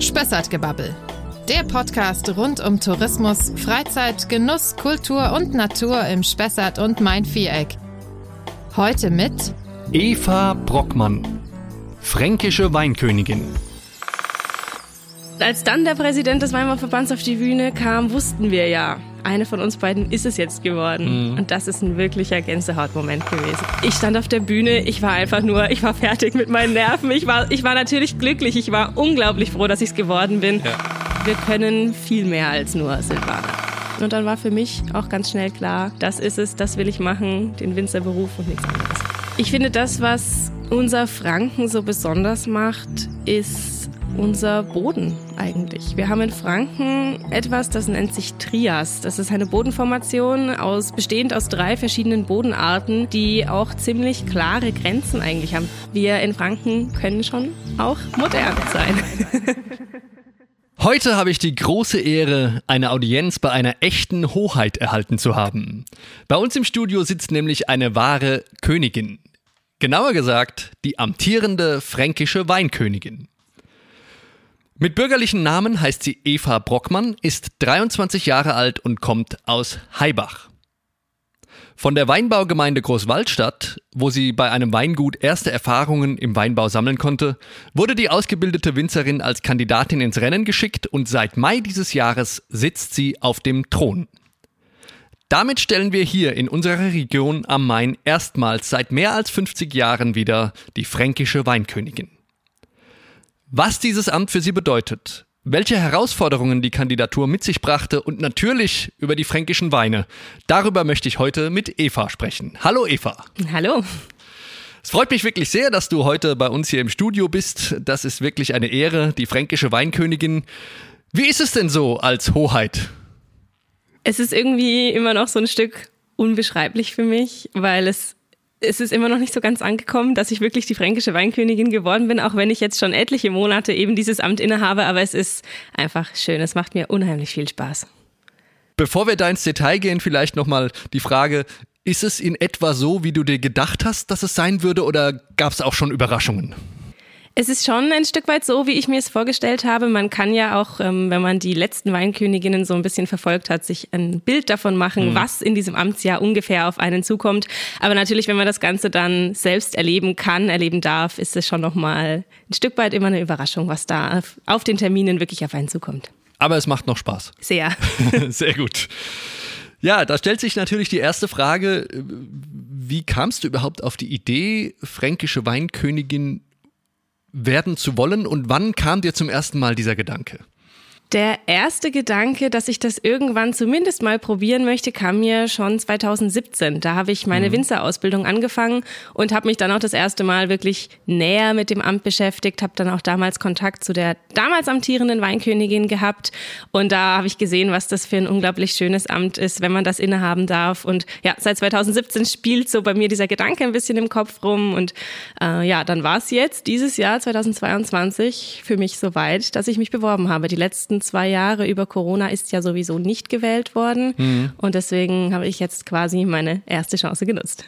Spessartgebabbel. Der Podcast rund um Tourismus, Freizeit, Genuss, Kultur und Natur im Spessart und Main-Viereck. Heute mit Eva Brockmann, fränkische Weinkönigin. Als dann der Präsident des Weimarverbands auf die Bühne kam, wussten wir ja, eine von uns beiden ist es jetzt geworden. Mhm. Und das ist ein wirklicher Gänsehautmoment gewesen. Ich stand auf der Bühne, ich war einfach nur, ich war fertig mit meinen Nerven. Ich war, ich war natürlich glücklich, ich war unglaublich froh, dass ich es geworden bin. Ja. Wir können viel mehr als nur Silvaner. Und dann war für mich auch ganz schnell klar, das ist es, das will ich machen, den Winzerberuf und nichts anderes. Ich finde, das, was unser Franken so besonders macht, ist unser Boden eigentlich. Wir haben in Franken etwas, das nennt sich Trias. Das ist eine Bodenformation aus, bestehend aus drei verschiedenen Bodenarten, die auch ziemlich klare Grenzen eigentlich haben. Wir in Franken können schon auch modern sein. Heute habe ich die große Ehre, eine Audienz bei einer echten Hoheit erhalten zu haben. Bei uns im Studio sitzt nämlich eine wahre Königin. Genauer gesagt, die amtierende fränkische Weinkönigin. Mit bürgerlichen Namen heißt sie Eva Brockmann, ist 23 Jahre alt und kommt aus Heibach. Von der Weinbaugemeinde Großwaldstadt, wo sie bei einem Weingut erste Erfahrungen im Weinbau sammeln konnte, wurde die ausgebildete Winzerin als Kandidatin ins Rennen geschickt und seit Mai dieses Jahres sitzt sie auf dem Thron. Damit stellen wir hier in unserer Region am Main erstmals seit mehr als 50 Jahren wieder die fränkische Weinkönigin. Was dieses Amt für sie bedeutet, welche Herausforderungen die Kandidatur mit sich brachte und natürlich über die fränkischen Weine. Darüber möchte ich heute mit Eva sprechen. Hallo Eva. Hallo. Es freut mich wirklich sehr, dass du heute bei uns hier im Studio bist. Das ist wirklich eine Ehre, die fränkische Weinkönigin. Wie ist es denn so als Hoheit? Es ist irgendwie immer noch so ein Stück unbeschreiblich für mich, weil es es ist immer noch nicht so ganz angekommen, dass ich wirklich die fränkische Weinkönigin geworden bin, auch wenn ich jetzt schon etliche Monate eben dieses Amt innehabe. Aber es ist einfach schön. Es macht mir unheimlich viel Spaß. Bevor wir da ins Detail gehen, vielleicht nochmal die Frage, ist es in etwa so, wie du dir gedacht hast, dass es sein würde, oder gab es auch schon Überraschungen? Es ist schon ein Stück weit so, wie ich mir es vorgestellt habe. Man kann ja auch, ähm, wenn man die letzten Weinköniginnen so ein bisschen verfolgt hat, sich ein Bild davon machen, mhm. was in diesem Amtsjahr ungefähr auf einen zukommt. Aber natürlich, wenn man das Ganze dann selbst erleben kann, erleben darf, ist es schon nochmal ein Stück weit immer eine Überraschung, was da auf den Terminen wirklich auf einen zukommt. Aber es macht noch Spaß. Sehr. Sehr gut. Ja, da stellt sich natürlich die erste Frage, wie kamst du überhaupt auf die Idee, fränkische Weinkönigin werden zu wollen und wann kam dir zum ersten Mal dieser Gedanke? Der erste Gedanke, dass ich das irgendwann zumindest mal probieren möchte, kam mir schon 2017. Da habe ich meine mhm. Winzerausbildung angefangen und habe mich dann auch das erste Mal wirklich näher mit dem Amt beschäftigt, habe dann auch damals Kontakt zu der damals amtierenden Weinkönigin gehabt und da habe ich gesehen, was das für ein unglaublich schönes Amt ist, wenn man das innehaben darf. Und ja, seit 2017 spielt so bei mir dieser Gedanke ein bisschen im Kopf rum und äh, ja, dann war es jetzt dieses Jahr 2022 für mich soweit, dass ich mich beworben habe. Die letzten zwei Jahre über Corona ist ja sowieso nicht gewählt worden. Mhm. Und deswegen habe ich jetzt quasi meine erste Chance genutzt.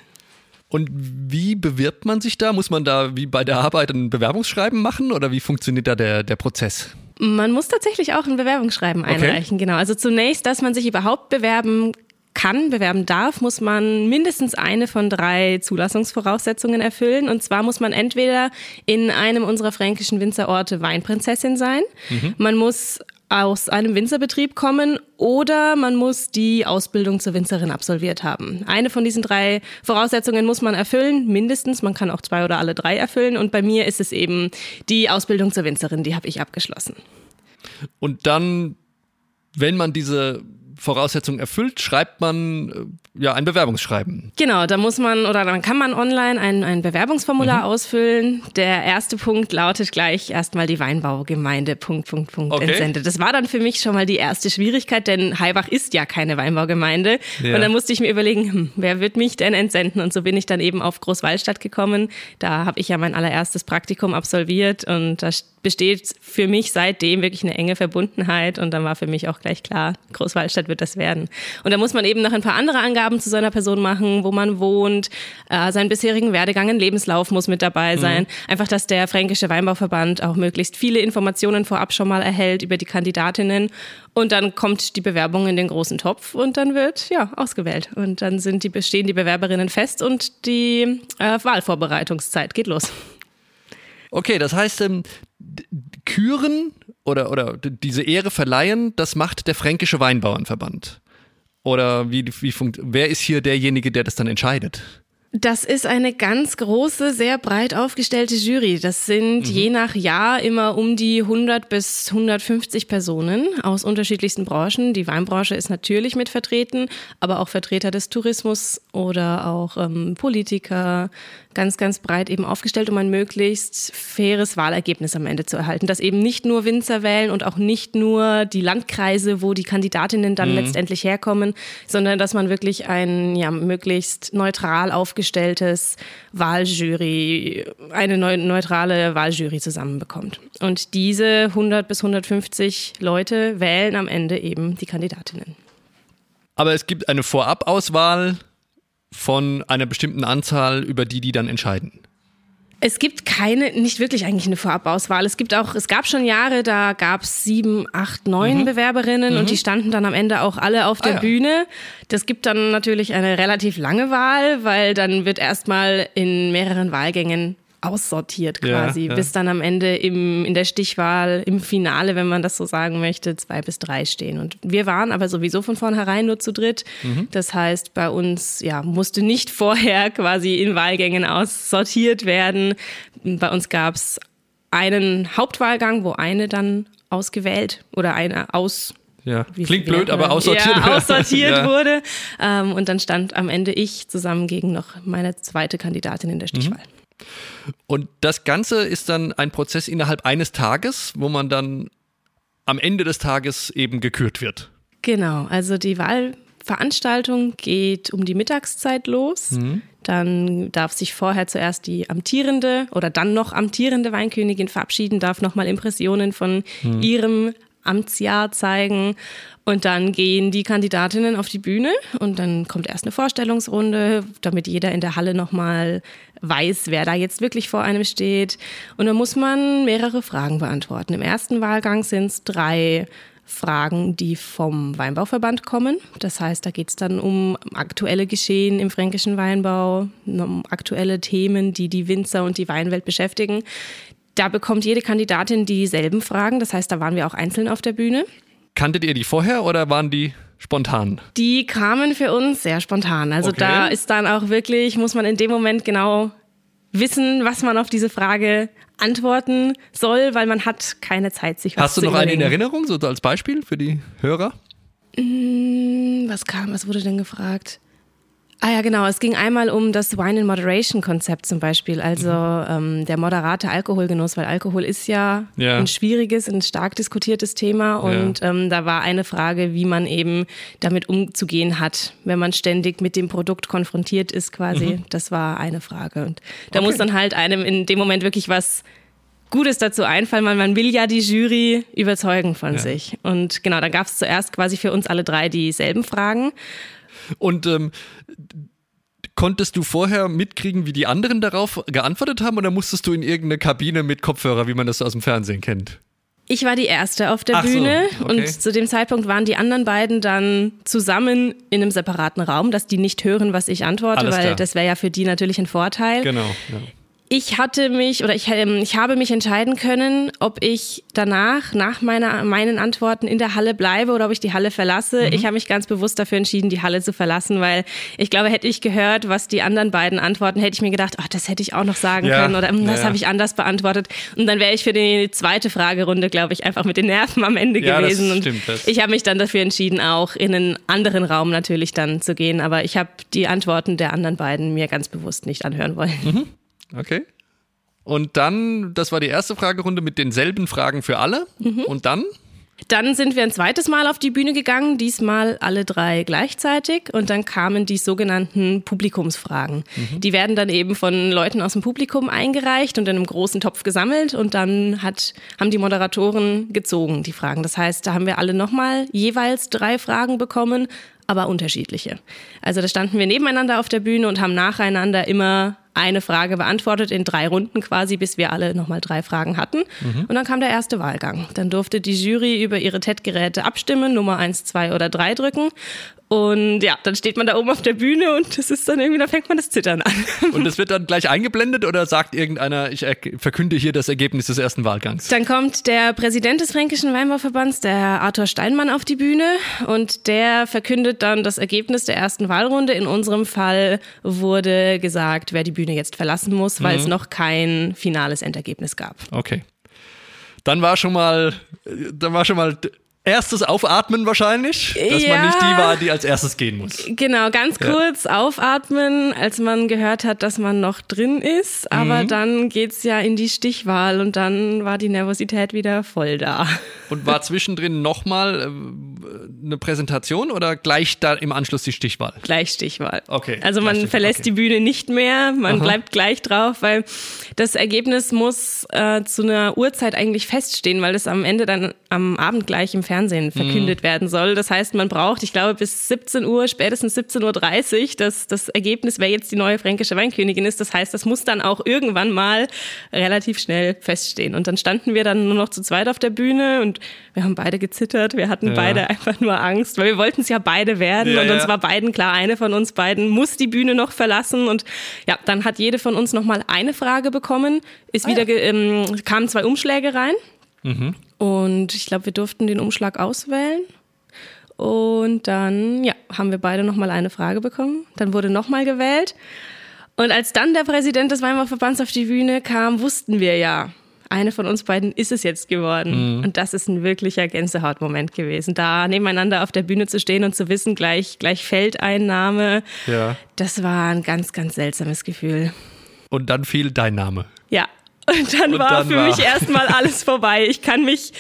Und wie bewirbt man sich da? Muss man da wie bei der Arbeit ein Bewerbungsschreiben machen oder wie funktioniert da der, der Prozess? Man muss tatsächlich auch ein Bewerbungsschreiben einreichen, okay. genau. Also zunächst, dass man sich überhaupt bewerben kann, bewerben darf, muss man mindestens eine von drei Zulassungsvoraussetzungen erfüllen. Und zwar muss man entweder in einem unserer fränkischen Winzerorte Weinprinzessin sein. Mhm. Man muss aus einem Winzerbetrieb kommen oder man muss die Ausbildung zur Winzerin absolviert haben. Eine von diesen drei Voraussetzungen muss man erfüllen, mindestens. Man kann auch zwei oder alle drei erfüllen. Und bei mir ist es eben die Ausbildung zur Winzerin, die habe ich abgeschlossen. Und dann, wenn man diese Voraussetzungen erfüllt, schreibt man äh, ja ein Bewerbungsschreiben. Genau, da muss man oder dann kann man online ein, ein Bewerbungsformular mhm. ausfüllen. Der erste Punkt lautet gleich erstmal die Weinbaugemeinde Punkt Punkt Punkt okay. entsendet. Das war dann für mich schon mal die erste Schwierigkeit, denn Heibach ist ja keine Weinbaugemeinde ja. und dann musste ich mir überlegen, hm, wer wird mich denn entsenden? Und so bin ich dann eben auf Großwallstadt gekommen. Da habe ich ja mein allererstes Praktikum absolviert und da besteht für mich seitdem wirklich eine enge Verbundenheit und dann war für mich auch gleich klar, Großwaldstadt wird das werden. Und da muss man eben noch ein paar andere Angaben zu seiner Person machen, wo man wohnt, äh, seinen bisherigen Werdegang, ein Lebenslauf muss mit dabei sein. Mhm. Einfach, dass der Fränkische Weinbauverband auch möglichst viele Informationen vorab schon mal erhält über die Kandidatinnen und dann kommt die Bewerbung in den großen Topf und dann wird ja ausgewählt. Und dann sind die, stehen die Bewerberinnen fest und die äh, Wahlvorbereitungszeit geht los. Okay, das heißt, ähm, Küren oder, oder diese Ehre verleihen, das macht der Fränkische Weinbauernverband. Oder wie, wie funkt, wer ist hier derjenige, der das dann entscheidet? Das ist eine ganz große, sehr breit aufgestellte Jury. Das sind mhm. je nach Jahr immer um die 100 bis 150 Personen aus unterschiedlichsten Branchen. Die Weinbranche ist natürlich mit vertreten, aber auch Vertreter des Tourismus oder auch ähm, Politiker, ganz, ganz breit eben aufgestellt, um ein möglichst faires Wahlergebnis am Ende zu erhalten. Dass eben nicht nur Winzer wählen und auch nicht nur die Landkreise, wo die Kandidatinnen dann mhm. letztendlich herkommen, sondern dass man wirklich ein ja, möglichst neutral aufgestelltes Wahljury, eine neutrale Wahljury zusammenbekommt. Und diese 100 bis 150 Leute wählen am Ende eben die Kandidatinnen. Aber es gibt eine Vorabauswahl von einer bestimmten Anzahl, über die die dann entscheiden? Es gibt keine, nicht wirklich eigentlich eine Vorabauswahl. Es gibt auch, es gab schon Jahre, da gab es sieben, acht, neun mhm. Bewerberinnen mhm. und die standen dann am Ende auch alle auf der ah, ja. Bühne. Das gibt dann natürlich eine relativ lange Wahl, weil dann wird erstmal in mehreren Wahlgängen aussortiert quasi, ja, ja. bis dann am Ende im, in der Stichwahl, im Finale, wenn man das so sagen möchte, zwei bis drei stehen. Und wir waren aber sowieso von vornherein nur zu dritt. Mhm. Das heißt, bei uns ja, musste nicht vorher quasi in Wahlgängen aussortiert werden. Bei uns gab es einen Hauptwahlgang, wo eine dann ausgewählt oder eine aus ja, klingt blöd, aber aussortiert, ja, aussortiert ja. wurde. Ähm, und dann stand am Ende ich zusammen gegen noch meine zweite Kandidatin in der Stichwahl. Mhm. Und das Ganze ist dann ein Prozess innerhalb eines Tages, wo man dann am Ende des Tages eben gekürt wird. Genau, also die Wahlveranstaltung geht um die Mittagszeit los. Mhm. Dann darf sich vorher zuerst die amtierende oder dann noch amtierende Weinkönigin verabschieden, darf nochmal Impressionen von mhm. ihrem Amtsjahr zeigen. Und dann gehen die Kandidatinnen auf die Bühne und dann kommt erst eine Vorstellungsrunde, damit jeder in der Halle nochmal weiß, wer da jetzt wirklich vor einem steht. Und dann muss man mehrere Fragen beantworten. Im ersten Wahlgang sind es drei Fragen, die vom Weinbauverband kommen. Das heißt, da geht es dann um aktuelle Geschehen im fränkischen Weinbau, um aktuelle Themen, die die Winzer und die Weinwelt beschäftigen. Da bekommt jede Kandidatin dieselben Fragen. Das heißt, da waren wir auch einzeln auf der Bühne. Kanntet ihr die vorher oder waren die spontan? Die kamen für uns sehr spontan. Also okay. da ist dann auch wirklich, muss man in dem Moment genau wissen, was man auf diese Frage antworten soll, weil man hat keine Zeit, sich was Hast du noch überlegen. eine in Erinnerung, so als Beispiel für die Hörer? Mm, was kam, was wurde denn gefragt? Ah ja, genau. Es ging einmal um das Wine in Moderation Konzept zum Beispiel, also mhm. ähm, der moderate Alkoholgenuss, weil Alkohol ist ja, ja, ein schwieriges, ein stark diskutiertes Thema und ja. ähm, da war eine Frage, wie man eben damit umzugehen hat, wenn man ständig mit dem Produkt konfrontiert ist quasi. Mhm. Das war eine Frage und da okay. muss dann halt einem in dem Moment wirklich was Gutes dazu einfallen, weil man will ja die Jury überzeugen von ja. sich. Und genau, da gab es zuerst quasi für uns alle drei dieselben Fragen. Und ähm, konntest du vorher mitkriegen, wie die anderen darauf geantwortet haben oder musstest du in irgendeine Kabine mit Kopfhörer, wie man das aus dem Fernsehen kennt? Ich war die Erste auf der Ach Bühne so, okay. und zu dem Zeitpunkt waren die anderen beiden dann zusammen in einem separaten Raum, dass die nicht hören, was ich antworte, Alles weil klar. das wäre ja für die natürlich ein Vorteil. Genau. Ja ich hatte mich oder ich, ähm, ich habe mich entscheiden können, ob ich danach, nach meiner, meinen Antworten in der Halle bleibe oder ob ich die Halle verlasse. Mhm. Ich habe mich ganz bewusst dafür entschieden, die Halle zu verlassen, weil ich glaube, hätte ich gehört, was die anderen beiden antworten, hätte ich mir gedacht, ach, das hätte ich auch noch sagen ja. können oder hm, das ja, habe ich anders beantwortet. Und dann wäre ich für die zweite Fragerunde, glaube ich, einfach mit den Nerven am Ende ja, gewesen. Das stimmt, das. ich habe mich dann dafür entschieden, auch in einen anderen Raum natürlich dann zu gehen. Aber ich habe die Antworten der anderen beiden mir ganz bewusst nicht anhören wollen. Mhm. Okay. Und dann, das war die erste Fragerunde mit denselben Fragen für alle. Mhm. Und dann? Dann sind wir ein zweites Mal auf die Bühne gegangen, diesmal alle drei gleichzeitig. Und dann kamen die sogenannten Publikumsfragen. Mhm. Die werden dann eben von Leuten aus dem Publikum eingereicht und in einem großen Topf gesammelt. Und dann hat, haben die Moderatoren gezogen, die Fragen. Das heißt, da haben wir alle nochmal jeweils drei Fragen bekommen, aber unterschiedliche. Also da standen wir nebeneinander auf der Bühne und haben nacheinander immer eine Frage beantwortet in drei Runden quasi, bis wir alle nochmal drei Fragen hatten. Mhm. Und dann kam der erste Wahlgang. Dann durfte die Jury über ihre TED-Geräte abstimmen, Nummer eins, zwei oder drei drücken. Und ja, dann steht man da oben auf der Bühne und das ist dann irgendwie, da fängt man das Zittern an. Und das wird dann gleich eingeblendet oder sagt irgendeiner, ich verkünde hier das Ergebnis des ersten Wahlgangs? Dann kommt der Präsident des Fränkischen Weinbauverbands, der Herr Arthur Steinmann, auf die Bühne und der verkündet dann das Ergebnis der ersten Wahlrunde. In unserem Fall wurde gesagt, wer die Bühne jetzt verlassen muss, weil mhm. es noch kein finales Endergebnis gab. Okay. Dann war schon mal, dann war schon mal erstes Aufatmen wahrscheinlich, dass ja. man nicht die war, die als erstes gehen muss. Genau, ganz kurz ja. aufatmen, als man gehört hat, dass man noch drin ist. Aber mhm. dann geht's ja in die Stichwahl und dann war die Nervosität wieder voll da. Und war zwischendrin nochmal äh, eine Präsentation oder gleich da im Anschluss die Stichwahl? Gleich Stichwahl. Okay. Also man verlässt okay. die Bühne nicht mehr, man Aha. bleibt gleich drauf, weil das Ergebnis muss äh, zu einer Uhrzeit eigentlich feststehen, weil das am Ende dann am Abend gleich im Fernsehen verkündet mhm. werden soll. Das heißt, man braucht, ich glaube, bis 17 Uhr, spätestens 17.30 Uhr, dass das Ergebnis, wer jetzt die neue fränkische Weinkönigin ist. Das heißt, das muss dann auch irgendwann mal relativ schnell feststehen. Und dann standen wir dann nur noch zu zweit auf der Bühne und wir haben beide gezittert. Wir hatten ja. beide einfach nur Angst, weil wir wollten es ja beide werden. Ja, und uns ja. war beiden klar, eine von uns beiden muss die Bühne noch verlassen. Und ja, dann hat jede von uns nochmal eine Frage bekommen, ist ah, wieder, ähm, kamen zwei Umschläge rein. Mhm. Und ich glaube, wir durften den Umschlag auswählen. Und dann, ja, haben wir beide nochmal eine Frage bekommen. Dann wurde nochmal gewählt. Und als dann der Präsident des Weimarer Verbands auf die Bühne kam, wussten wir ja, eine von uns beiden ist es jetzt geworden. Mhm. Und das ist ein wirklicher Gänsehautmoment gewesen. Da nebeneinander auf der Bühne zu stehen und zu wissen, gleich, gleich fällt ein Name, ja. das war ein ganz, ganz seltsames Gefühl. Und dann fiel dein Name. Und dann und war dann für war mich erstmal alles vorbei. Ich kann mich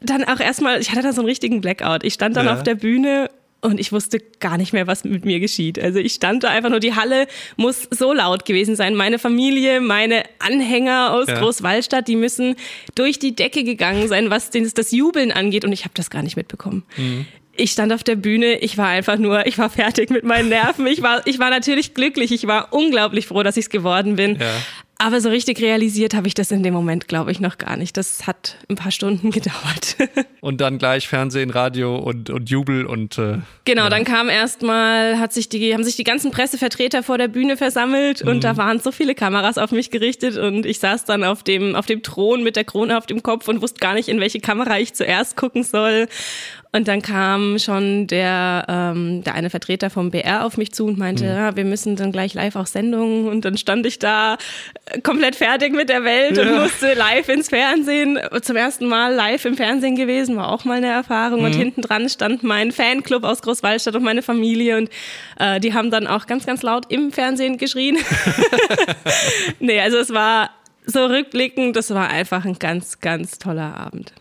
dann auch erstmal, ich hatte da so einen richtigen Blackout. Ich stand dann ja. auf der Bühne und ich wusste gar nicht mehr, was mit mir geschieht. Also ich stand da einfach nur, die Halle muss so laut gewesen sein. Meine Familie, meine Anhänger aus ja. Großwallstadt, die müssen durch die Decke gegangen sein, was das Jubeln angeht. Und ich habe das gar nicht mitbekommen. Mhm ich stand auf der Bühne, ich war einfach nur, ich war fertig mit meinen Nerven. Ich war, ich war natürlich glücklich, ich war unglaublich froh, dass ich es geworden bin. Ja. Aber so richtig realisiert habe ich das in dem Moment, glaube ich, noch gar nicht. Das hat ein paar Stunden gedauert. und dann gleich Fernsehen, Radio und, und Jubel und äh, genau. Ja. Dann kam erstmal, hat sich die, haben sich die ganzen Pressevertreter vor der Bühne versammelt und mhm. da waren so viele Kameras auf mich gerichtet und ich saß dann auf dem auf dem Thron mit der Krone auf dem Kopf und wusste gar nicht, in welche Kamera ich zuerst gucken soll. Und dann kam schon der, ähm, der eine Vertreter vom BR auf mich zu und meinte, mhm. ja, wir müssen dann gleich live auch Sendungen. Und dann stand ich da äh, komplett fertig mit der Welt ja. und musste live ins Fernsehen. Zum ersten Mal live im Fernsehen gewesen, war auch mal eine Erfahrung. Mhm. Und hinten dran stand mein Fanclub aus Großwallstadt und meine Familie. Und äh, die haben dann auch ganz, ganz laut im Fernsehen geschrien. nee, also es war so rückblickend, das war einfach ein ganz, ganz toller Abend.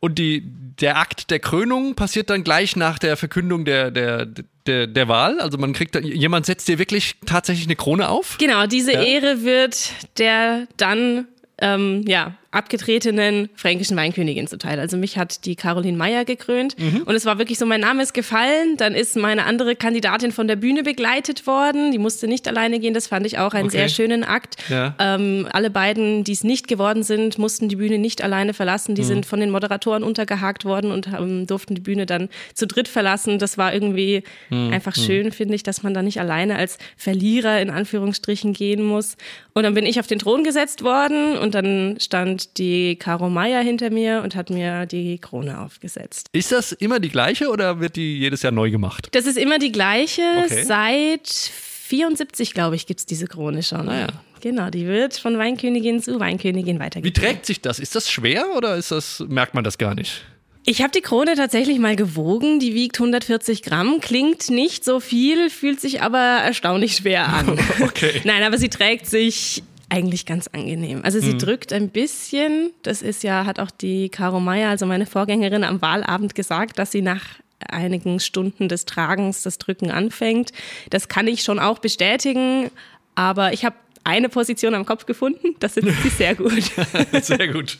Und die, der Akt der Krönung passiert dann gleich nach der Verkündung der, der, der, der Wahl. Also man kriegt, jemand setzt dir wirklich tatsächlich eine Krone auf. Genau, diese ja. Ehre wird der dann ähm, ja, abgetretenen fränkischen Weinkönigin zuteil. Also mich hat die Caroline Meyer gekrönt mhm. und es war wirklich so, mein Name ist gefallen, dann ist meine andere Kandidatin von der Bühne begleitet worden, die musste nicht alleine gehen, das fand ich auch einen okay. sehr schönen Akt. Ja. Ähm, alle beiden, die es nicht geworden sind, mussten die Bühne nicht alleine verlassen, die mhm. sind von den Moderatoren untergehakt worden und ähm, durften die Bühne dann zu dritt verlassen. Das war irgendwie mhm. einfach mhm. schön, finde ich, dass man da nicht alleine als Verlierer in Anführungsstrichen gehen muss. Und dann bin ich auf den Thron gesetzt worden und dann stand die Caro Meier hinter mir und hat mir die Krone aufgesetzt. Ist das immer die gleiche oder wird die jedes Jahr neu gemacht? Das ist immer die gleiche. Okay. Seit 74, glaube ich, gibt es diese Krone schon. Naja. Ah, genau, die wird von Weinkönigin zu Weinkönigin weitergegeben. Wie trägt sich das? Ist das schwer oder ist das, merkt man das gar nicht? Ich habe die Krone tatsächlich mal gewogen. Die wiegt 140 Gramm. Klingt nicht so viel, fühlt sich aber erstaunlich schwer an. okay. Nein, aber sie trägt sich eigentlich ganz angenehm. Also sie mhm. drückt ein bisschen. Das ist ja, hat auch die Caro Meyer, also meine Vorgängerin, am Wahlabend gesagt, dass sie nach einigen Stunden des Tragens das Drücken anfängt. Das kann ich schon auch bestätigen, aber ich habe eine Position am Kopf gefunden, das sitzt sie sehr gut. sehr gut.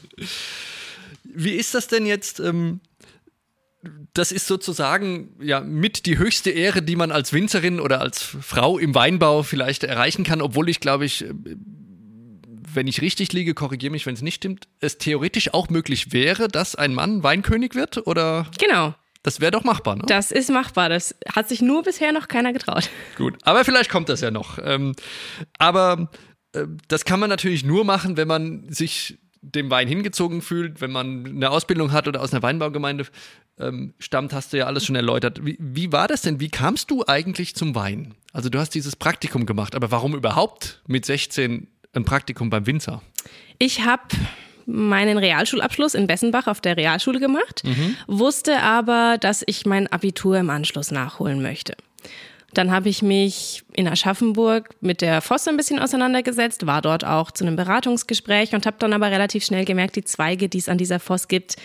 Wie ist das denn jetzt? Ähm das ist sozusagen ja mit die höchste Ehre, die man als Winzerin oder als Frau im Weinbau vielleicht erreichen kann, obwohl ich glaube ich, wenn ich richtig liege, korrigiere mich, wenn es nicht stimmt, es theoretisch auch möglich wäre, dass ein Mann Weinkönig wird oder? Genau. Das wäre doch machbar, ne? Das ist machbar. Das hat sich nur bisher noch keiner getraut. Gut, aber vielleicht kommt das ja noch. Ähm, aber äh, das kann man natürlich nur machen, wenn man sich dem Wein hingezogen fühlt, wenn man eine Ausbildung hat oder aus einer Weinbaugemeinde ähm, stammt, hast du ja alles schon erläutert. Wie, wie war das denn? Wie kamst du eigentlich zum Wein? Also du hast dieses Praktikum gemacht, aber warum überhaupt mit 16 ein Praktikum beim Winzer? Ich habe meinen Realschulabschluss in Bessenbach auf der Realschule gemacht, mhm. wusste aber, dass ich mein Abitur im Anschluss nachholen möchte. Dann habe ich mich in Aschaffenburg mit der Fosse ein bisschen auseinandergesetzt, war dort auch zu einem Beratungsgespräch und habe dann aber relativ schnell gemerkt, die Zweige, die es an dieser Foss gibt,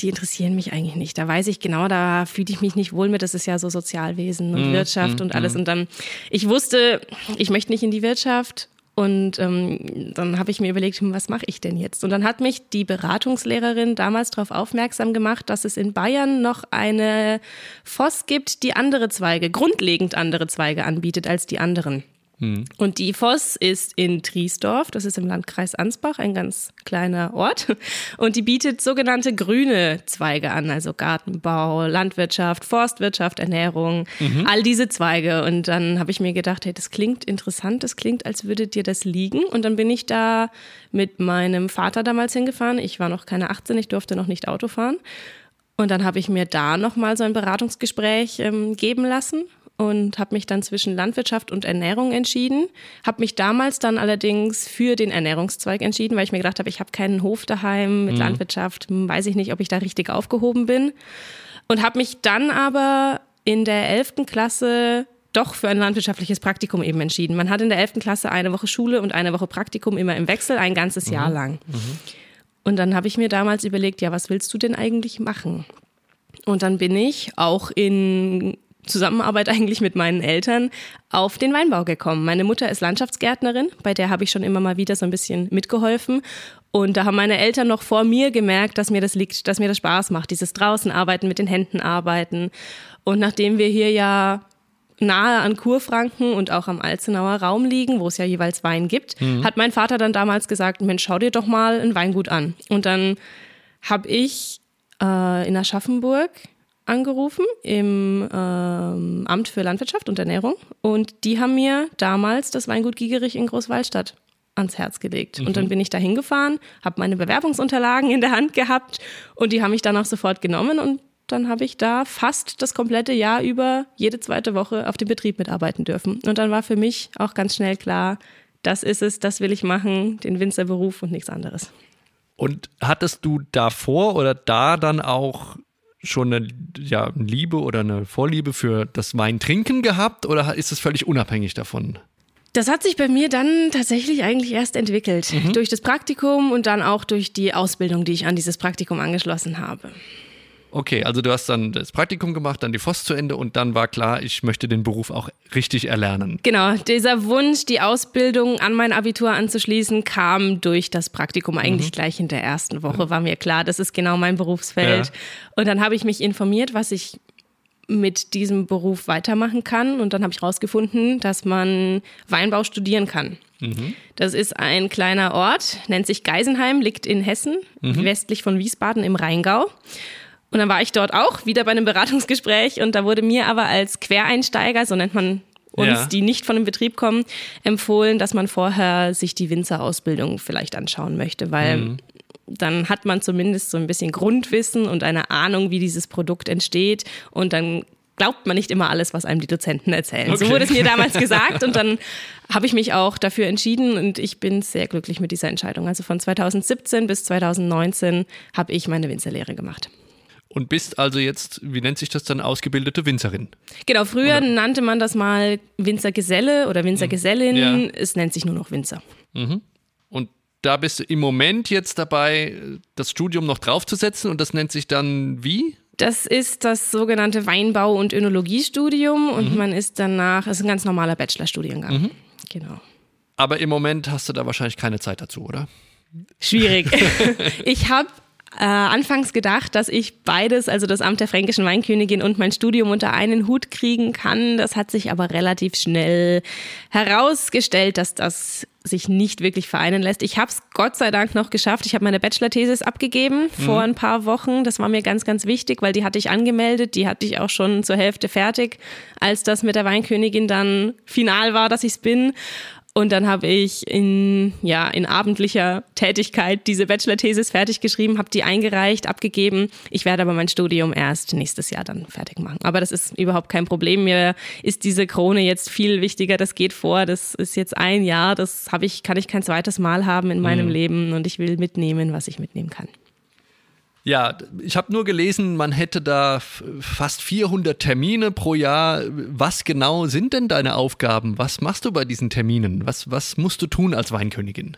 die interessieren mich eigentlich nicht. Da weiß ich genau, da fühle ich mich nicht wohl mit. Das ist ja so Sozialwesen und mm, Wirtschaft mm, und alles. Mm. Und dann, ich wusste, ich möchte nicht in die Wirtschaft und ähm, dann habe ich mir überlegt, hm, was mache ich denn jetzt? Und dann hat mich die Beratungslehrerin damals darauf aufmerksam gemacht, dass es in Bayern noch eine FOS gibt, die andere Zweige, grundlegend andere Zweige anbietet als die anderen. Mhm. Und die Voss ist in Triesdorf, das ist im Landkreis Ansbach, ein ganz kleiner Ort. Und die bietet sogenannte grüne Zweige an, also Gartenbau, Landwirtschaft, Forstwirtschaft, Ernährung, mhm. all diese Zweige. Und dann habe ich mir gedacht, hey, das klingt interessant, das klingt, als würde dir das liegen. Und dann bin ich da mit meinem Vater damals hingefahren. Ich war noch keine 18, ich durfte noch nicht Auto fahren. Und dann habe ich mir da nochmal so ein Beratungsgespräch ähm, geben lassen und habe mich dann zwischen Landwirtschaft und Ernährung entschieden. Habe mich damals dann allerdings für den Ernährungszweig entschieden, weil ich mir gedacht habe, ich habe keinen Hof daheim mit mhm. Landwirtschaft, weiß ich nicht, ob ich da richtig aufgehoben bin. Und habe mich dann aber in der 11. Klasse doch für ein landwirtschaftliches Praktikum eben entschieden. Man hat in der 11. Klasse eine Woche Schule und eine Woche Praktikum immer im Wechsel, ein ganzes Jahr mhm. lang. Mhm. Und dann habe ich mir damals überlegt, ja, was willst du denn eigentlich machen? Und dann bin ich auch in Zusammenarbeit eigentlich mit meinen Eltern auf den Weinbau gekommen. Meine Mutter ist Landschaftsgärtnerin, bei der habe ich schon immer mal wieder so ein bisschen mitgeholfen. Und da haben meine Eltern noch vor mir gemerkt, dass mir das liegt, dass mir das Spaß macht, dieses draußen arbeiten, mit den Händen arbeiten. Und nachdem wir hier ja nahe an Kurfranken und auch am Alzenauer Raum liegen, wo es ja jeweils Wein gibt, mhm. hat mein Vater dann damals gesagt, Mensch, schau dir doch mal ein Weingut an. Und dann habe ich äh, in Aschaffenburg angerufen im ähm, Amt für Landwirtschaft und Ernährung und die haben mir damals das Weingut Giegerich in Großwallstadt ans Herz gelegt. Mhm. Und dann bin ich da hingefahren, habe meine Bewerbungsunterlagen in der Hand gehabt und die haben mich dann auch sofort genommen und dann habe ich da fast das komplette Jahr über jede zweite Woche auf dem Betrieb mitarbeiten dürfen. Und dann war für mich auch ganz schnell klar, das ist es, das will ich machen, den Winzerberuf und nichts anderes. Und hattest du davor oder da dann auch schon eine ja, Liebe oder eine Vorliebe für das Weintrinken gehabt oder ist es völlig unabhängig davon? Das hat sich bei mir dann tatsächlich eigentlich erst entwickelt. Mhm. Durch das Praktikum und dann auch durch die Ausbildung, die ich an dieses Praktikum angeschlossen habe. Okay, also du hast dann das Praktikum gemacht, dann die FOS zu Ende und dann war klar, ich möchte den Beruf auch richtig erlernen. Genau, dieser Wunsch, die Ausbildung an mein Abitur anzuschließen, kam durch das Praktikum eigentlich mhm. gleich in der ersten Woche, war mir klar, das ist genau mein Berufsfeld. Ja. Und dann habe ich mich informiert, was ich mit diesem Beruf weitermachen kann. Und dann habe ich herausgefunden, dass man Weinbau studieren kann. Mhm. Das ist ein kleiner Ort, nennt sich Geisenheim, liegt in Hessen, mhm. westlich von Wiesbaden im Rheingau. Und dann war ich dort auch wieder bei einem Beratungsgespräch und da wurde mir aber als Quereinsteiger, so nennt man uns, ja. die nicht von dem Betrieb kommen, empfohlen, dass man vorher sich die Winzerausbildung vielleicht anschauen möchte, weil mhm. dann hat man zumindest so ein bisschen Grundwissen und eine Ahnung, wie dieses Produkt entsteht und dann glaubt man nicht immer alles, was einem die Dozenten erzählen. Okay. So wurde es mir damals gesagt und dann habe ich mich auch dafür entschieden und ich bin sehr glücklich mit dieser Entscheidung. Also von 2017 bis 2019 habe ich meine Winzerlehre gemacht und bist also jetzt, wie nennt sich das dann, ausgebildete Winzerin. Genau, früher oder? nannte man das mal Winzergeselle oder Winzergesellin. Ja. Es nennt sich nur noch Winzer. Mhm. da bist du im Moment jetzt dabei, das Studium noch draufzusetzen und das nennt sich dann wie? Das ist das sogenannte Weinbau- und Önologiestudium und mhm. man ist danach, es ist ein ganz normaler Bachelorstudiengang. Mhm. Genau. Aber im Moment hast du da wahrscheinlich keine Zeit dazu, oder? Schwierig. ich habe äh, anfangs gedacht, dass ich beides, also das Amt der fränkischen Weinkönigin und mein Studium unter einen Hut kriegen kann. Das hat sich aber relativ schnell herausgestellt, dass das sich nicht wirklich vereinen lässt. Ich habe es Gott sei Dank noch geschafft. Ich habe meine Bachelor-Thesis abgegeben mhm. vor ein paar Wochen. Das war mir ganz, ganz wichtig, weil die hatte ich angemeldet. Die hatte ich auch schon zur Hälfte fertig, als das mit der Weinkönigin dann final war, dass ich es bin. Und dann habe ich in, ja, in abendlicher Tätigkeit diese Bachelor-Thesis fertig geschrieben, habe die eingereicht, abgegeben. Ich werde aber mein Studium erst nächstes Jahr dann fertig machen. Aber das ist überhaupt kein Problem. Mir ist diese Krone jetzt viel wichtiger. Das geht vor. Das ist jetzt ein Jahr. Das habe ich, kann ich kein zweites Mal haben in meinem mhm. Leben. Und ich will mitnehmen, was ich mitnehmen kann. Ja, ich habe nur gelesen, man hätte da fast 400 Termine pro Jahr. Was genau sind denn deine Aufgaben? Was machst du bei diesen Terminen? Was, was musst du tun als Weinkönigin?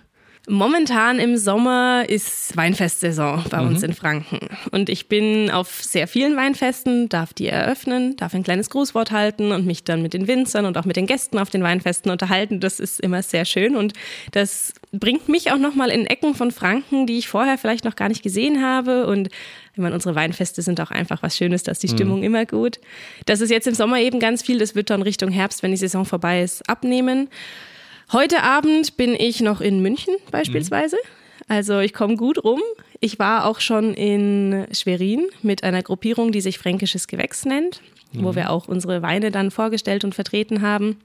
Momentan im Sommer ist Weinfestsaison bei mhm. uns in Franken. Und ich bin auf sehr vielen Weinfesten, darf die eröffnen, darf ein kleines Grußwort halten und mich dann mit den Winzern und auch mit den Gästen auf den Weinfesten unterhalten. Das ist immer sehr schön und das bringt mich auch nochmal in Ecken von Franken, die ich vorher vielleicht noch gar nicht gesehen habe. Und ich meine, unsere Weinfeste sind auch einfach was Schönes, da ist die mhm. Stimmung mhm. immer gut. Das ist jetzt im Sommer eben ganz viel. Das wird dann Richtung Herbst, wenn die Saison vorbei ist, abnehmen. Heute Abend bin ich noch in München beispielsweise. Mhm. Also ich komme gut rum. Ich war auch schon in Schwerin mit einer Gruppierung, die sich Fränkisches Gewächs nennt, mhm. wo wir auch unsere Weine dann vorgestellt und vertreten haben.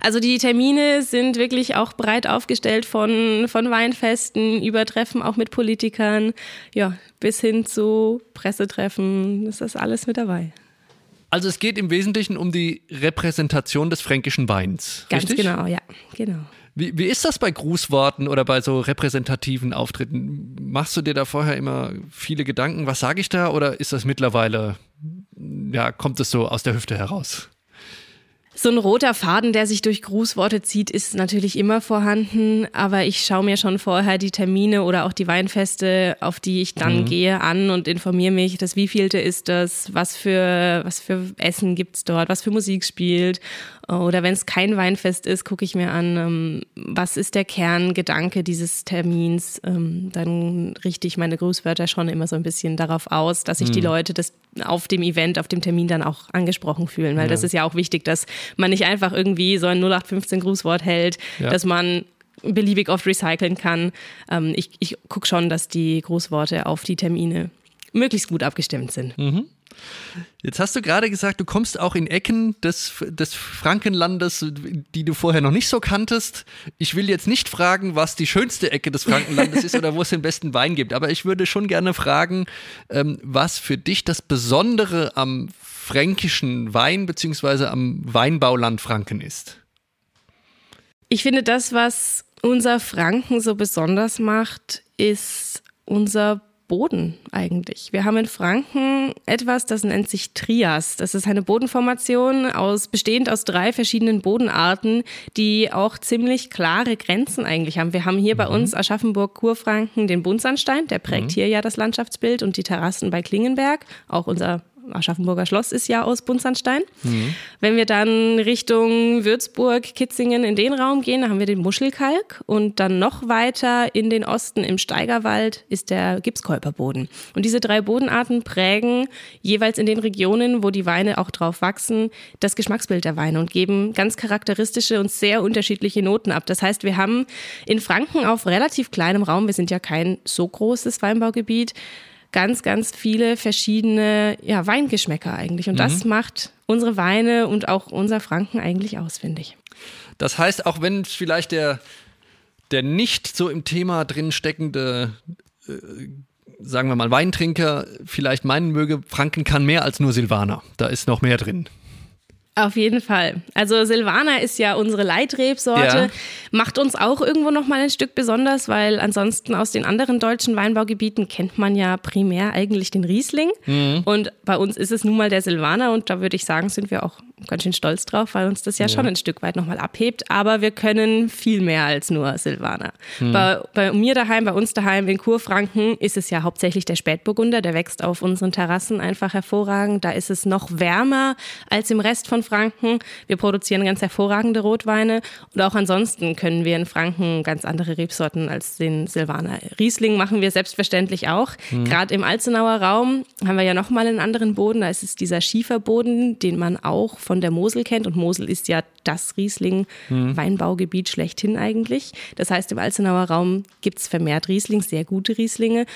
Also die Termine sind wirklich auch breit aufgestellt von, von Weinfesten über Treffen auch mit Politikern, ja, bis hin zu Pressetreffen. Das ist alles mit dabei. Also es geht im Wesentlichen um die Repräsentation des fränkischen Weins. Ganz richtig? genau, ja, genau. Wie, wie ist das bei Grußworten oder bei so repräsentativen Auftritten? Machst du dir da vorher immer viele Gedanken, was sage ich da oder ist das mittlerweile, ja, kommt es so aus der Hüfte heraus? So ein roter Faden, der sich durch Grußworte zieht, ist natürlich immer vorhanden, aber ich schaue mir schon vorher die Termine oder auch die Weinfeste, auf die ich dann mhm. gehe, an und informiere mich, das wievielte ist das, was für, was für Essen gibt's dort, was für Musik spielt oder wenn es kein Weinfest ist, gucke ich mir an, ähm, was ist der Kerngedanke dieses Termins. Ähm, dann richte ich meine Grußwörter schon immer so ein bisschen darauf aus, dass sich die Leute das auf dem Event, auf dem Termin dann auch angesprochen fühlen. Weil ja. das ist ja auch wichtig, dass man nicht einfach irgendwie so ein 0815 Grußwort hält, ja. dass man beliebig oft recyceln kann. Ähm, ich ich gucke schon, dass die Grußworte auf die Termine möglichst gut abgestimmt sind. Mhm. Jetzt hast du gerade gesagt, du kommst auch in Ecken des, des Frankenlandes, die du vorher noch nicht so kanntest. Ich will jetzt nicht fragen, was die schönste Ecke des Frankenlandes ist oder wo es den besten Wein gibt, aber ich würde schon gerne fragen, ähm, was für dich das Besondere am fränkischen Wein bzw. am Weinbauland Franken ist. Ich finde, das, was unser Franken so besonders macht, ist unser Boden eigentlich. Wir haben in Franken etwas, das nennt sich Trias. Das ist eine Bodenformation aus, bestehend aus drei verschiedenen Bodenarten, die auch ziemlich klare Grenzen eigentlich haben. Wir haben hier mhm. bei uns Aschaffenburg-Kurfranken den Buntsandstein, der prägt mhm. hier ja das Landschaftsbild und die Terrassen bei Klingenberg, auch unser Aschaffenburger Schloss ist ja aus Buntsandstein. Mhm. Wenn wir dann Richtung Würzburg, Kitzingen in den Raum gehen, da haben wir den Muschelkalk und dann noch weiter in den Osten im Steigerwald ist der Gipskäuperboden. Und diese drei Bodenarten prägen jeweils in den Regionen, wo die Weine auch drauf wachsen, das Geschmacksbild der Weine und geben ganz charakteristische und sehr unterschiedliche Noten ab. Das heißt, wir haben in Franken auf relativ kleinem Raum, wir sind ja kein so großes Weinbaugebiet, ganz, ganz viele verschiedene ja, Weingeschmäcker eigentlich. Und mhm. das macht unsere Weine und auch unser Franken eigentlich aus, finde ich. Das heißt, auch wenn vielleicht der, der nicht so im Thema drin steckende äh, sagen wir mal, Weintrinker vielleicht meinen möge, Franken kann mehr als nur Silvaner. Da ist noch mehr drin. Auf jeden Fall. Also Silvaner ist ja unsere Leitrebsorte, ja. macht uns auch irgendwo noch mal ein Stück besonders, weil ansonsten aus den anderen deutschen Weinbaugebieten kennt man ja primär eigentlich den Riesling mhm. und bei uns ist es nun mal der Silvaner und da würde ich sagen, sind wir auch ganz schön stolz drauf, weil uns das ja, ja. schon ein Stück weit nochmal abhebt. Aber wir können viel mehr als nur Silvaner. Hm. Bei, bei, mir daheim, bei uns daheim in Kurfranken ist es ja hauptsächlich der Spätburgunder. Der wächst auf unseren Terrassen einfach hervorragend. Da ist es noch wärmer als im Rest von Franken. Wir produzieren ganz hervorragende Rotweine. Und auch ansonsten können wir in Franken ganz andere Rebsorten als den Silvaner. Riesling machen wir selbstverständlich auch. Hm. Gerade im Alzenauer Raum haben wir ja nochmal einen anderen Boden. Da ist es dieser Schieferboden, den man auch von der Mosel kennt. Und Mosel ist ja das Riesling-Weinbaugebiet schlechthin eigentlich. Das heißt, im Alzenauer Raum gibt es vermehrt Riesling, sehr gute Rieslinge.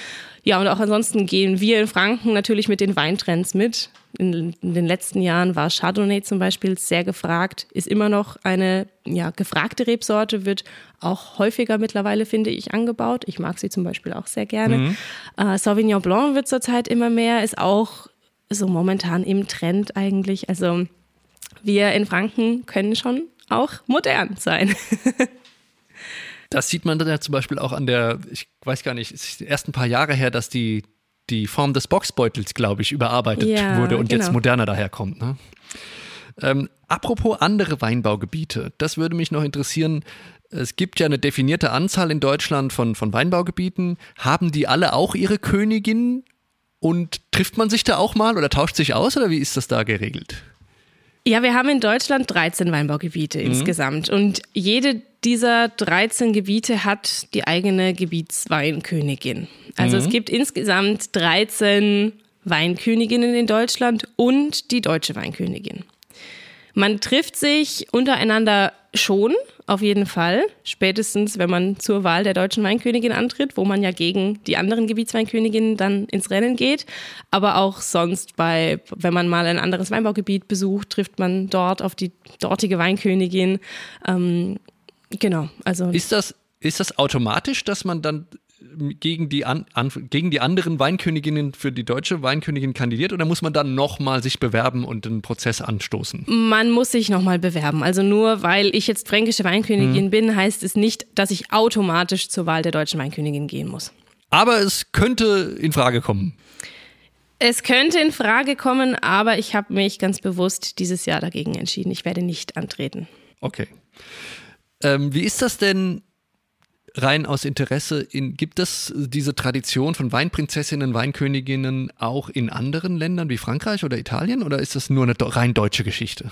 Ja, und auch ansonsten gehen wir in Franken natürlich mit den Weintrends mit. In, in, den letzten Jahren war Chardonnay zum Beispiel sehr gefragt, ist immer noch eine ja, gefragte Rebsorte, wird auch häufiger mittlerweile, finde ich, angebaut. Ich mag sie zum Beispiel auch sehr gerne. Mhm. Äh, Sauvignon Blanc wird zurzeit immer mehr, ist auch so momentan im Trend eigentlich. Also wir in Franken können schon auch modern sein. das sieht man dann ja zum Beispiel auch an der, ich weiß gar nicht, es ist erst ein paar Jahre her, dass die, die Form des Boxbeutels, glaube ich, überarbeitet ja, wurde und genau. jetzt moderner daherkommt. Ne? Ähm, apropos andere Weinbaugebiete, das würde mich noch interessieren. Es gibt ja eine definierte Anzahl in Deutschland von, von Weinbaugebieten. Haben die alle auch ihre Königin? Und trifft man sich da auch mal oder tauscht sich aus oder wie ist das da geregelt? Ja, wir haben in Deutschland 13 Weinbaugebiete mhm. insgesamt und jede dieser 13 Gebiete hat die eigene Gebietsweinkönigin. Also mhm. es gibt insgesamt 13 Weinköniginnen in Deutschland und die deutsche Weinkönigin. Man trifft sich untereinander schon, auf jeden Fall. Spätestens, wenn man zur Wahl der deutschen Weinkönigin antritt, wo man ja gegen die anderen Gebietsweinköniginnen dann ins Rennen geht. Aber auch sonst bei, wenn man mal ein anderes Weinbaugebiet besucht, trifft man dort auf die dortige Weinkönigin. Ähm, genau, also. Ist das, ist das automatisch, dass man dann gegen die, an, an, gegen die anderen Weinköniginnen für die deutsche Weinkönigin kandidiert oder muss man dann nochmal sich bewerben und den Prozess anstoßen? Man muss sich nochmal bewerben. Also nur weil ich jetzt fränkische Weinkönigin mhm. bin, heißt es nicht, dass ich automatisch zur Wahl der deutschen Weinkönigin gehen muss. Aber es könnte in Frage kommen. Es könnte in Frage kommen, aber ich habe mich ganz bewusst dieses Jahr dagegen entschieden. Ich werde nicht antreten. Okay. Ähm, wie ist das denn rein aus Interesse, in, gibt es diese Tradition von Weinprinzessinnen, Weinköniginnen auch in anderen Ländern wie Frankreich oder Italien oder ist das nur eine rein deutsche Geschichte?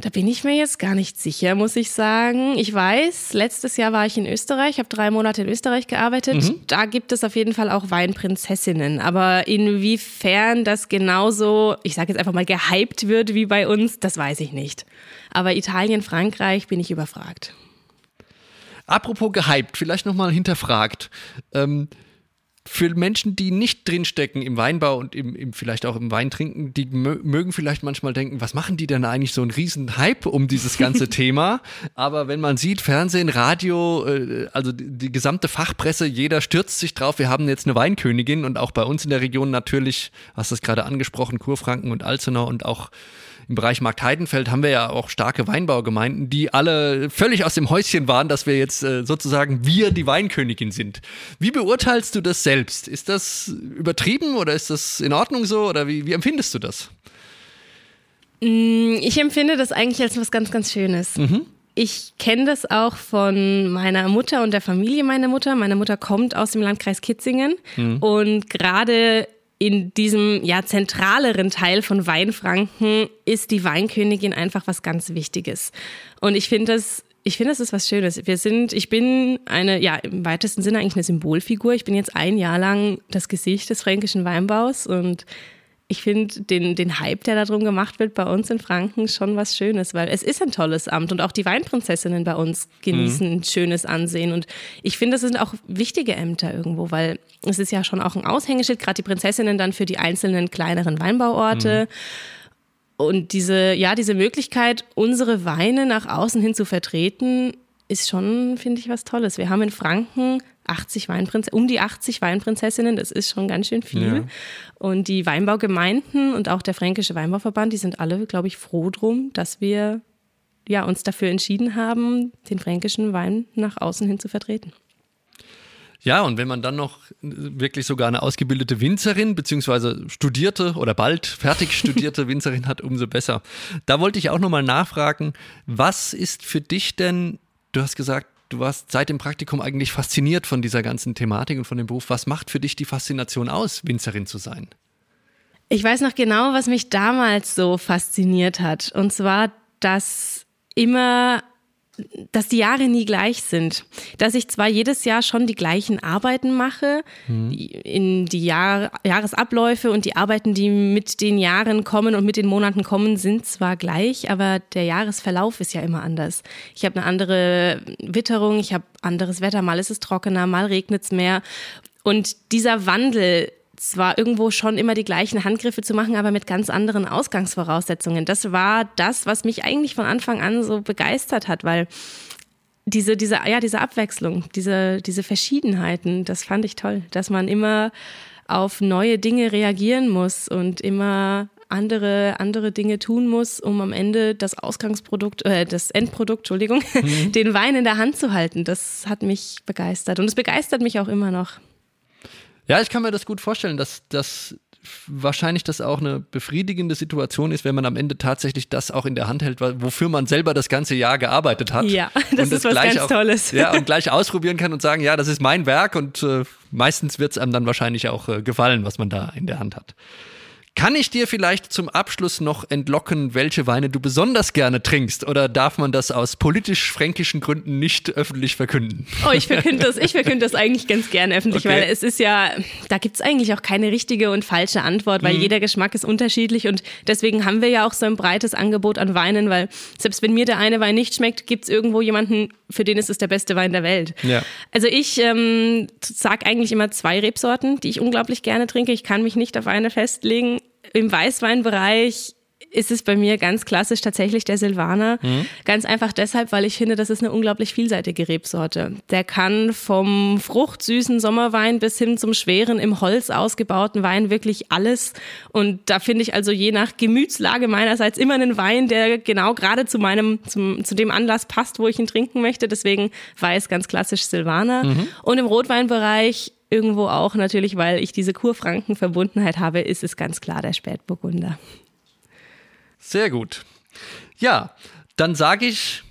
Da bin ich mir jetzt gar nicht sicher, muss ich sagen. Ich weiß, letztes Jahr war ich in Österreich, habe drei Monate in Österreich gearbeitet. Mhm. Da gibt es auf jeden Fall auch Weinprinzessinnen. Aber inwiefern das genauso, ich sage jetzt einfach mal, gehypt wird wie bei uns, das weiß ich nicht. Aber Italien, Frankreich bin ich überfragt. Apropos gehypt, vielleicht nochmal hinterfragt. Ähm, für Menschen, die nicht drinstecken im Weinbau und im, im, vielleicht auch im Weintrinken, die mögen vielleicht manchmal denken, was machen die denn eigentlich so einen riesen Hype um dieses ganze Thema? Aber wenn man sieht, Fernsehen, Radio, äh, also die, die, gesamte Fachpresse, jeder stürzt sich drauf, wir haben jetzt eine Weinkönigin und auch bei uns in der Region natürlich, hast du es gerade angesprochen, Kurfranken und Alzenau und auch im Bereich Markt Heidenfeld haben wir ja auch starke Weinbaugemeinden, die alle völlig aus dem Häuschen waren, dass wir jetzt äh, sozusagen wir die Weinkönigin sind. Wie beurteilst du das selbst? Ist das übertrieben oder ist das in Ordnung so oder wie, wie empfindest du das? Mm, ich empfinde das eigentlich als was ganz, ganz Schönes. Mhm. Ich kenne das auch von meiner Mutter und der Familie meiner Mutter. Meine Mutter kommt aus dem Landkreis Kitzingen mhm. und gerade in diesem ja zentraleren Teil von Weinfranken ist die Weinkönigin einfach was ganz Wichtiges. Und ich finde das ich finde, das ist was Schönes. Wir sind, ich bin eine, ja, im weitesten Sinne eigentlich eine Symbolfigur. Ich bin jetzt ein Jahr lang das Gesicht des fränkischen Weinbaus und ich finde den, den Hype, der darum gemacht wird bei uns in Franken, schon was Schönes, weil es ist ein tolles Amt und auch die Weinprinzessinnen bei uns genießen mhm. ein schönes Ansehen. Und ich finde, das sind auch wichtige Ämter irgendwo, weil es ist ja schon auch ein Aushängeschild, gerade die Prinzessinnen dann für die einzelnen kleineren Weinbauorte. Mhm. Und diese, ja, diese Möglichkeit, unsere Weine nach außen hin zu vertreten, ist schon, finde ich, was Tolles. Wir haben in Franken 80 Weinprinzessinnen, um die 80 Weinprinzessinnen, das ist schon ganz schön viel. Ja. Und die Weinbaugemeinden und auch der Fränkische Weinbauverband, die sind alle, glaube ich, froh drum, dass wir ja, uns dafür entschieden haben, den fränkischen Wein nach außen hin zu vertreten. Ja, und wenn man dann noch wirklich sogar eine ausgebildete Winzerin, beziehungsweise studierte oder bald fertig studierte Winzerin hat, umso besser. Da wollte ich auch nochmal nachfragen, was ist für dich denn, du hast gesagt, du warst seit dem Praktikum eigentlich fasziniert von dieser ganzen Thematik und von dem Beruf. Was macht für dich die Faszination aus, Winzerin zu sein? Ich weiß noch genau, was mich damals so fasziniert hat. Und zwar, dass immer dass die Jahre nie gleich sind. Dass ich zwar jedes Jahr schon die gleichen Arbeiten mache, mhm. in die Jahr, Jahresabläufe und die Arbeiten, die mit den Jahren kommen und mit den Monaten kommen, sind zwar gleich, aber der Jahresverlauf ist ja immer anders. Ich habe eine andere Witterung, ich habe anderes Wetter, mal ist es trockener, mal regnet es mehr. Und dieser Wandel zwar irgendwo schon immer die gleichen Handgriffe zu machen, aber mit ganz anderen Ausgangsvoraussetzungen. Das war das, was mich eigentlich von Anfang an so begeistert hat, weil diese, diese, ja, diese Abwechslung, diese, diese Verschiedenheiten, das fand ich toll, dass man immer auf neue Dinge reagieren muss und immer andere, andere Dinge tun muss, um am Ende das Ausgangsprodukt, äh, das Endprodukt, Entschuldigung, mhm. den Wein in der Hand zu halten. Das hat mich begeistert und es begeistert mich auch immer noch. Ja, ich kann mir das gut vorstellen, dass das wahrscheinlich das auch eine befriedigende Situation ist, wenn man am Ende tatsächlich das auch in der Hand hält, wofür man selber das ganze Jahr gearbeitet hat. Ja, das und ist was ganz auch, Tolles. Ja, und gleich ausprobieren kann und sagen, ja, das ist mein Werk und äh, meistens wird es einem dann wahrscheinlich auch äh, gefallen, was man da in der Hand hat. Kann ich dir vielleicht zum Abschluss noch entlocken, welche Weine du besonders gerne trinkst? Oder darf man das aus politisch-fränkischen Gründen nicht öffentlich verkünden? Oh, ich verkünde das, ich verkünde das eigentlich ganz gerne öffentlich, okay. weil es ist ja, da gibt es eigentlich auch keine richtige und falsche Antwort, weil mhm. jeder Geschmack ist unterschiedlich und deswegen haben wir ja auch so ein breites Angebot an Weinen, weil selbst wenn mir der eine Wein nicht schmeckt, gibt es irgendwo jemanden, für den ist es der beste Wein der Welt. Ja. Also ich ähm, sage eigentlich immer zwei Rebsorten, die ich unglaublich gerne trinke. Ich kann mich nicht auf eine festlegen. Im Weißweinbereich ist es bei mir ganz klassisch tatsächlich der Silvaner. Mhm. Ganz einfach deshalb, weil ich finde, das ist eine unglaublich vielseitige Rebsorte. Der kann vom fruchtsüßen Sommerwein bis hin zum schweren, im Holz ausgebauten Wein wirklich alles. Und da finde ich also je nach Gemütslage meinerseits immer einen Wein, der genau gerade zu meinem, zum, zu dem Anlass passt, wo ich ihn trinken möchte. Deswegen weiß ganz klassisch Silvaner. Mhm. Und im Rotweinbereich irgendwo auch natürlich, weil ich diese Kurfranken-Verbundenheit habe, ist es ganz klar der Spätburgunder. Sehr gut. Ja, dann sage ich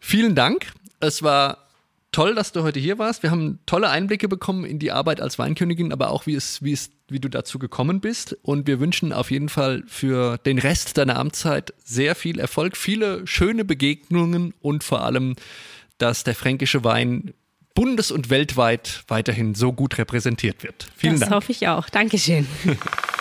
vielen Dank. Es war toll, dass du heute hier warst. Wir haben tolle Einblicke bekommen in die Arbeit als Weinkönigin, aber auch wie es, wie es, wie du dazu gekommen bist. Und wir wünschen auf jeden Fall für den Rest deiner Amtszeit sehr viel Erfolg, viele schöne Begegnungen und vor allem, dass der fränkische Wein bundes- und weltweit weiterhin so gut repräsentiert wird. Vielen das Dank. Das hoffe ich auch. Dankeschön.